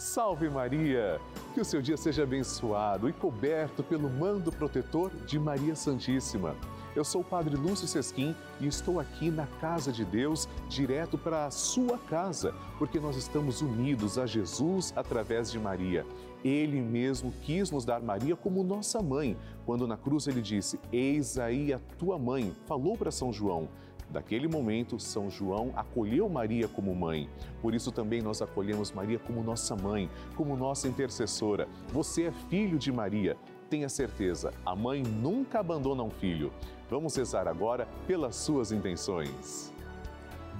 Salve Maria! Que o seu dia seja abençoado e coberto pelo mando protetor de Maria Santíssima. Eu sou o Padre Lúcio Sesquim e estou aqui na casa de Deus, direto para a sua casa, porque nós estamos unidos a Jesus através de Maria. Ele mesmo quis nos dar Maria como nossa mãe, quando na cruz ele disse: Eis aí a tua mãe, falou para São João. Daquele momento, São João acolheu Maria como mãe. Por isso também nós acolhemos Maria como nossa mãe, como nossa intercessora. Você é filho de Maria. Tenha certeza, a mãe nunca abandona um filho. Vamos rezar agora pelas suas intenções.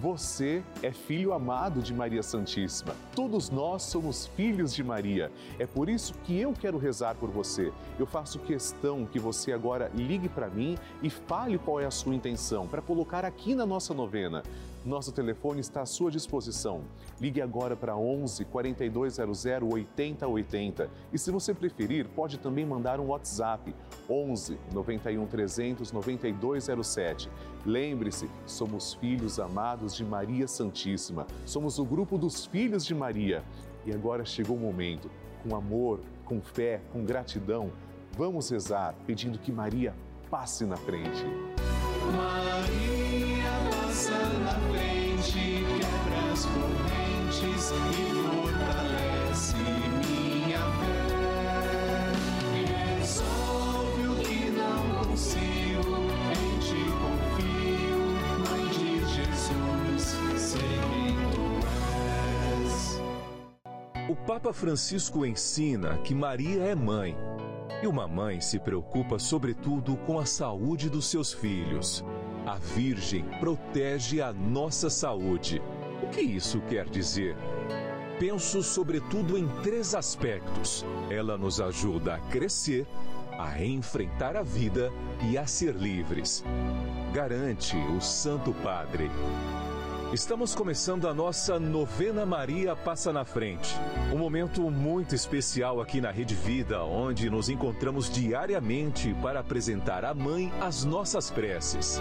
Você é filho amado de Maria Santíssima. Todos nós somos filhos de Maria. É por isso que eu quero rezar por você. Eu faço questão que você agora ligue para mim e fale qual é a sua intenção para colocar aqui na nossa novena. Nosso telefone está à sua disposição. Ligue agora para 11 4200 8080 e se você preferir, pode também mandar um WhatsApp 11 91 300 9207. Lembre-se, somos filhos amados de Maria Santíssima. Somos o grupo dos filhos de Maria. E agora chegou o momento, com amor, com fé, com gratidão, vamos rezar pedindo que Maria passe na frente. Maria correntes e fortalece minha fé. Resolve o que não consigo, em ti confio, Mãe de Jesus, sei tu és. O Papa Francisco ensina que Maria é mãe. E uma mãe se preocupa sobretudo com a saúde dos seus filhos. A Virgem protege a nossa saúde. O que isso quer dizer? Penso sobretudo em três aspectos. Ela nos ajuda a crescer, a enfrentar a vida e a ser livres. Garante o Santo Padre. Estamos começando a nossa novena Maria Passa na Frente. Um momento muito especial aqui na Rede Vida, onde nos encontramos diariamente para apresentar à Mãe as nossas preces.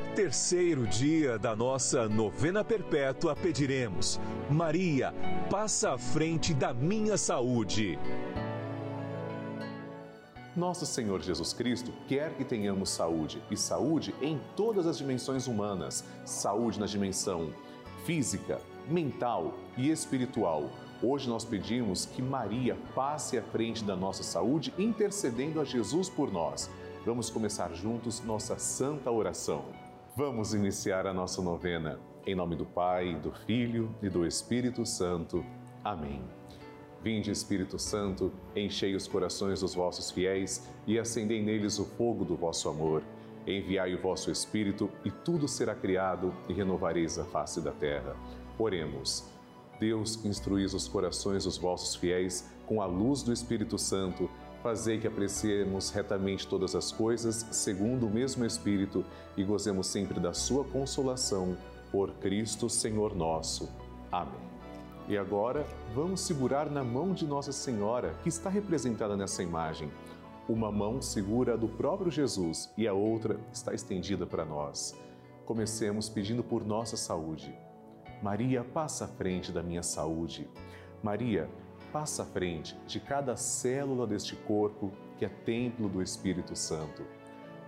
terceiro dia da nossa novena perpétua, pediremos: Maria, passa à frente da minha saúde. Nosso Senhor Jesus Cristo quer que tenhamos saúde, e saúde em todas as dimensões humanas: saúde na dimensão física, mental e espiritual. Hoje nós pedimos que Maria passe à frente da nossa saúde, intercedendo a Jesus por nós. Vamos começar juntos nossa santa oração. Vamos iniciar a nossa novena. Em nome do Pai, do Filho e do Espírito Santo. Amém. Vinde, Espírito Santo, enchei os corações dos vossos fiéis e acendei neles o fogo do vosso amor. Enviai o vosso Espírito e tudo será criado e renovareis a face da terra. Oremos. Deus, instruís os corações dos vossos fiéis com a luz do Espírito Santo, fazei que apreciemos retamente todas as coisas segundo o mesmo Espírito e gozemos sempre da sua consolação. Por Cristo, Senhor nosso. Amém. E agora, vamos segurar na mão de Nossa Senhora, que está representada nessa imagem. Uma mão segura a do próprio Jesus e a outra está estendida para nós. Comecemos pedindo por nossa saúde. Maria, passa à frente da minha saúde. Maria, passa à frente de cada célula deste corpo que é templo do Espírito Santo.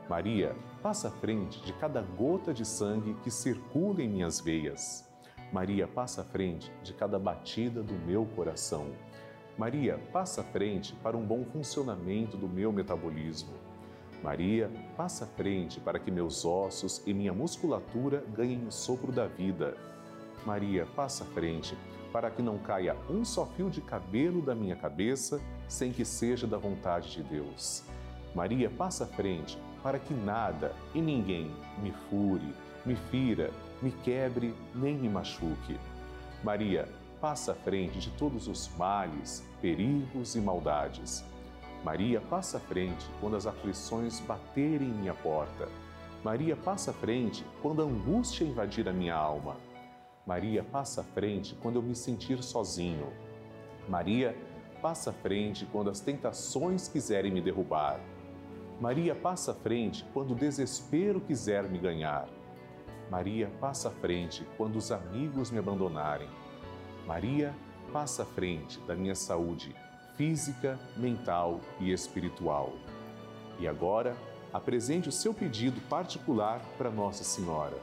Maria, passa à frente de cada gota de sangue que circula em minhas veias. Maria, passa à frente de cada batida do meu coração. Maria, passa à frente para um bom funcionamento do meu metabolismo. Maria, passa à frente para que meus ossos e minha musculatura ganhem o sopro da vida. Maria, passa à frente para que não caia um só fio de cabelo da minha cabeça sem que seja da vontade de Deus. Maria, passa à frente para que nada e ninguém me fure, me fira, me quebre nem me machuque. Maria, passa à frente de todos os males, perigos e maldades. Maria passa à frente quando as aflições baterem em minha porta. Maria passa à frente quando a angústia invadir a minha alma. Maria passa à frente quando eu me sentir sozinho. Maria passa à frente quando as tentações quiserem me derrubar. Maria passa à frente quando o desespero quiser me ganhar. Maria passa à frente quando os amigos me abandonarem. Maria passa à frente da minha saúde física, mental e espiritual. E agora, apresente o seu pedido particular para Nossa Senhora.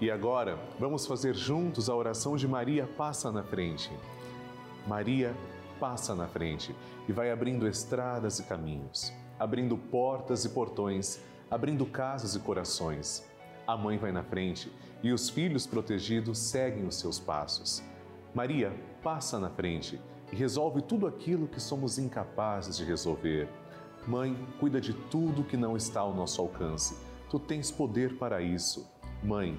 E agora, vamos fazer juntos a oração de Maria passa na frente. Maria passa na frente e vai abrindo estradas e caminhos, abrindo portas e portões, abrindo casas e corações. A mãe vai na frente e os filhos protegidos seguem os seus passos. Maria passa na frente e resolve tudo aquilo que somos incapazes de resolver. Mãe, cuida de tudo que não está ao nosso alcance. Tu tens poder para isso. Mãe,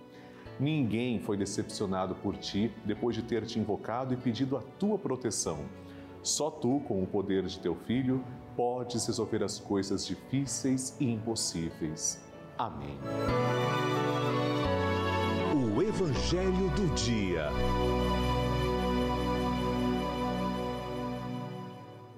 Ninguém foi decepcionado por ti depois de ter te invocado e pedido a tua proteção. Só tu, com o poder de teu filho, podes resolver as coisas difíceis e impossíveis. Amém. O Evangelho do Dia.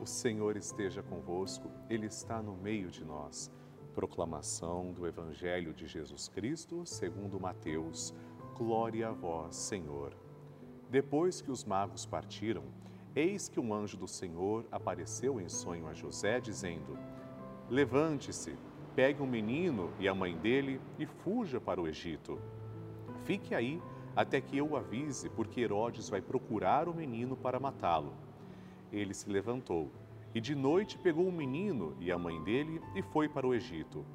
O Senhor esteja convosco, Ele está no meio de nós. Proclamação do Evangelho de Jesus Cristo, segundo Mateus. Glória a vós, Senhor. Depois que os magos partiram, eis que um anjo do Senhor apareceu em sonho a José, dizendo: Levante-se, pegue um menino e a mãe dele e fuja para o Egito. Fique aí até que eu o avise, porque Herodes vai procurar o menino para matá-lo. Ele se levantou e de noite pegou o menino e a mãe dele e foi para o Egito.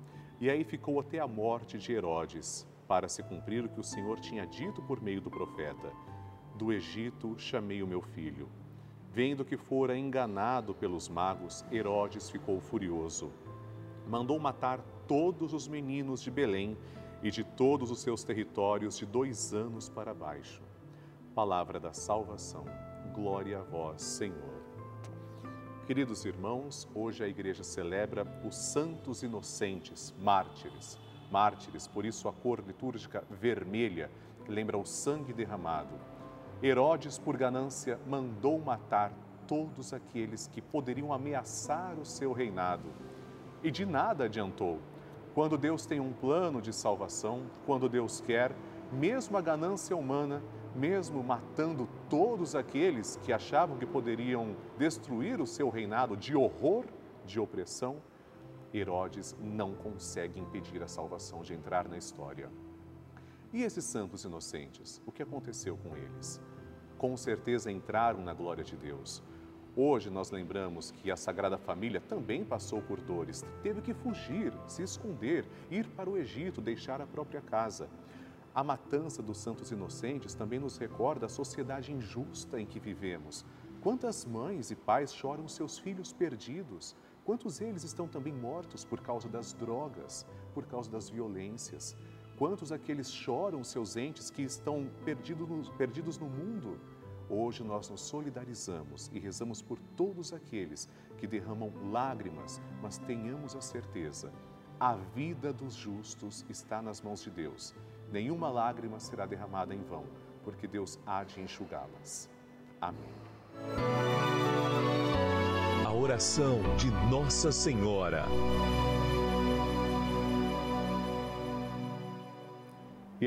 E aí ficou até a morte de Herodes, para se cumprir o que o Senhor tinha dito por meio do profeta: Do Egito chamei o meu filho. Vendo que fora enganado pelos magos, Herodes ficou furioso. Mandou matar todos os meninos de Belém e de todos os seus territórios de dois anos para baixo. Palavra da salvação. Glória a vós, Senhor. Queridos irmãos, hoje a igreja celebra os santos inocentes, mártires. Mártires, por isso a cor litúrgica vermelha lembra o sangue derramado. Herodes, por ganância, mandou matar todos aqueles que poderiam ameaçar o seu reinado. E de nada adiantou. Quando Deus tem um plano de salvação, quando Deus quer, mesmo a ganância humana, mesmo matando todos aqueles que achavam que poderiam destruir o seu reinado de horror, de opressão, Herodes não consegue impedir a salvação de entrar na história. E esses santos inocentes, o que aconteceu com eles? Com certeza entraram na glória de Deus. Hoje nós lembramos que a Sagrada Família também passou por dores, teve que fugir, se esconder, ir para o Egito, deixar a própria casa. A matança dos santos inocentes também nos recorda a sociedade injusta em que vivemos. Quantas mães e pais choram seus filhos perdidos? Quantos eles estão também mortos por causa das drogas, por causa das violências? Quantos aqueles choram seus entes que estão perdidos perdidos no mundo? Hoje nós nos solidarizamos e rezamos por todos aqueles que derramam lágrimas, mas tenhamos a certeza: a vida dos justos está nas mãos de Deus. Nenhuma lágrima será derramada em vão, porque Deus há de enxugá-las. Amém. A oração de Nossa Senhora.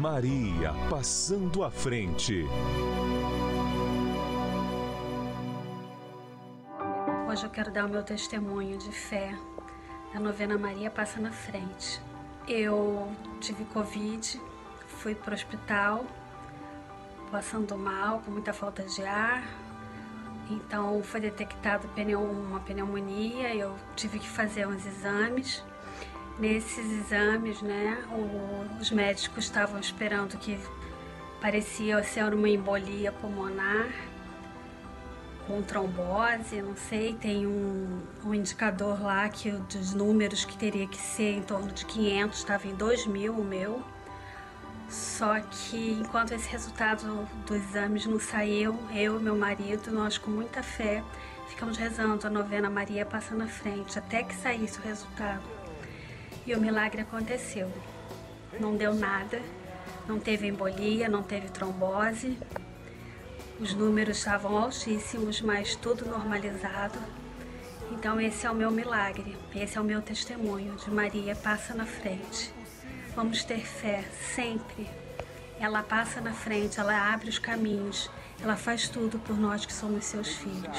Maria passando à frente. Hoje eu quero dar o meu testemunho de fé da novena Maria Passa na Frente. Eu tive Covid, fui para o hospital, passando mal, com muita falta de ar. Então foi detectado uma pneumonia, eu tive que fazer uns exames Nesses exames, né, os médicos estavam esperando que parecia ser uma embolia pulmonar com trombose, não sei, tem um, um indicador lá que dos números que teria que ser em torno de 500, estava em 2 mil o meu. Só que enquanto esse resultado dos exames não saiu, eu e meu marido, nós com muita fé, ficamos rezando a novena Maria passa na frente, até que saísse o resultado. E o milagre aconteceu. Não deu nada, não teve embolia, não teve trombose. Os números estavam altíssimos, mas tudo normalizado. Então esse é o meu milagre, esse é o meu testemunho de Maria passa na frente. Vamos ter fé sempre. Ela passa na frente, ela abre os caminhos, ela faz tudo por nós que somos seus filhos.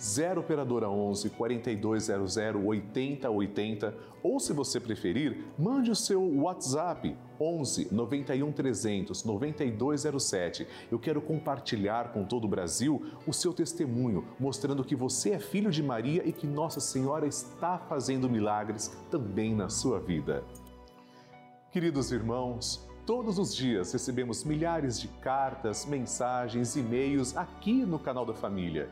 0 operadora 11 4200 8080 ou se você preferir, mande o seu WhatsApp 11 91 300 9207. Eu quero compartilhar com todo o Brasil o seu testemunho, mostrando que você é filho de Maria e que Nossa Senhora está fazendo milagres também na sua vida. Queridos irmãos, Todos os dias recebemos milhares de cartas, mensagens, e-mails aqui no canal da Família.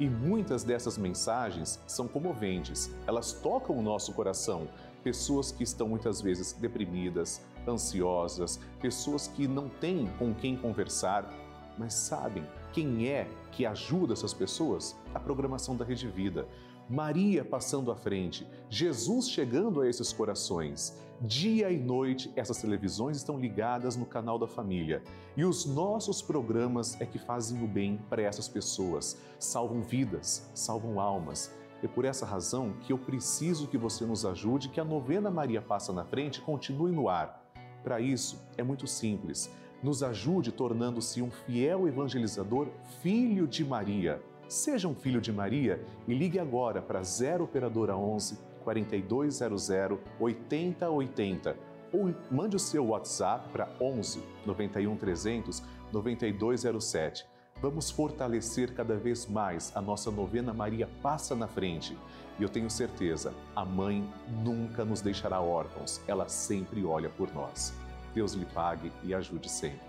E muitas dessas mensagens são comoventes, elas tocam o nosso coração. Pessoas que estão muitas vezes deprimidas, ansiosas, pessoas que não têm com quem conversar, mas sabem quem é que ajuda essas pessoas? A programação da Rede Vida. Maria passando à frente, Jesus chegando a esses corações. Dia e noite, essas televisões estão ligadas no canal da família. E os nossos programas é que fazem o bem para essas pessoas, salvam vidas, salvam almas. É por essa razão que eu preciso que você nos ajude, que a novena Maria Passa na Frente continue no ar. Para isso, é muito simples. Nos ajude tornando-se um fiel evangelizador, filho de Maria. Seja um filho de Maria e ligue agora para 0 Operadora 11 4200 8080 ou mande o seu WhatsApp para 11 91 300 9207. Vamos fortalecer cada vez mais a nossa novena Maria Passa na Frente. E eu tenho certeza, a mãe nunca nos deixará órfãos, ela sempre olha por nós. Deus lhe pague e ajude sempre.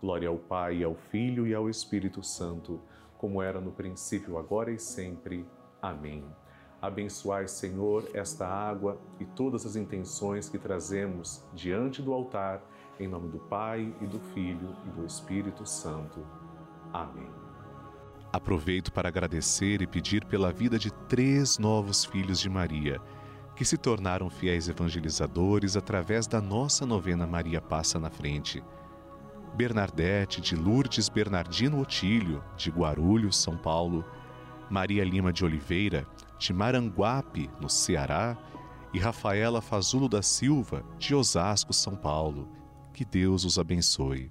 Glória ao Pai, ao Filho e ao Espírito Santo, como era no princípio, agora e sempre. Amém. Abençoai, Senhor, esta água e todas as intenções que trazemos diante do altar, em nome do Pai e do Filho e do Espírito Santo. Amém. Aproveito para agradecer e pedir pela vida de três novos filhos de Maria, que se tornaram fiéis evangelizadores através da nossa novena Maria Passa na Frente. Bernadette de Lourdes Bernardino Otílio, de Guarulhos, São Paulo, Maria Lima de Oliveira, de Maranguape, no Ceará, e Rafaela Fazulo da Silva, de Osasco, São Paulo. Que Deus os abençoe.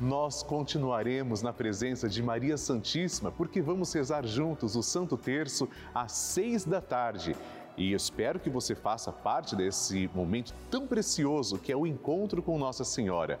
nós continuaremos na presença de Maria Santíssima, porque vamos rezar juntos o Santo Terço às seis da tarde. E espero que você faça parte desse momento tão precioso que é o encontro com Nossa Senhora.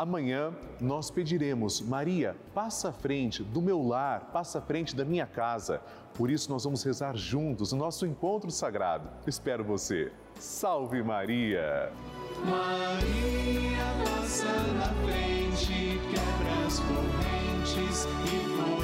Amanhã nós pediremos, Maria, passa à frente do meu lar, passa à frente da minha casa. Por isso nós vamos rezar juntos o nosso encontro sagrado. Espero você. Salve Maria! Maria passa na frente, quebra as correntes e foi.